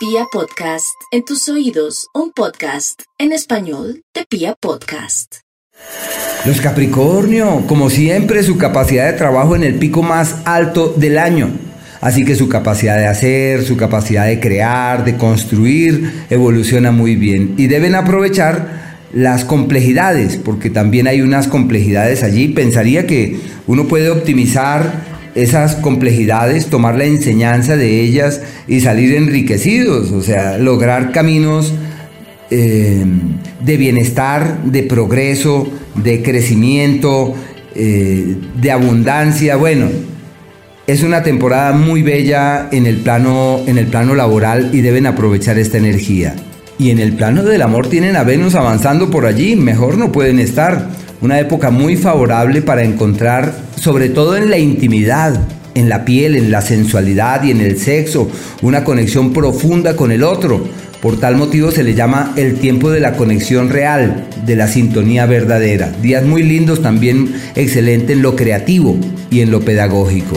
Pia Podcast, en tus oídos, un podcast en español de Pia Podcast. Los Capricornio, como siempre, su capacidad de trabajo en el pico más alto del año. Así que su capacidad de hacer, su capacidad de crear, de construir, evoluciona muy bien. Y deben aprovechar las complejidades, porque también hay unas complejidades allí. Pensaría que uno puede optimizar esas complejidades, tomar la enseñanza de ellas y salir enriquecidos, o sea, lograr caminos eh, de bienestar, de progreso, de crecimiento, eh, de abundancia. Bueno, es una temporada muy bella en el, plano, en el plano laboral y deben aprovechar esta energía. Y en el plano del amor tienen a Venus avanzando por allí, mejor no pueden estar una época muy favorable para encontrar, sobre todo en la intimidad, en la piel, en la sensualidad y en el sexo, una conexión profunda con el otro. Por tal motivo se le llama el tiempo de la conexión real, de la sintonía verdadera. Días muy lindos también excelentes en lo creativo y en lo pedagógico.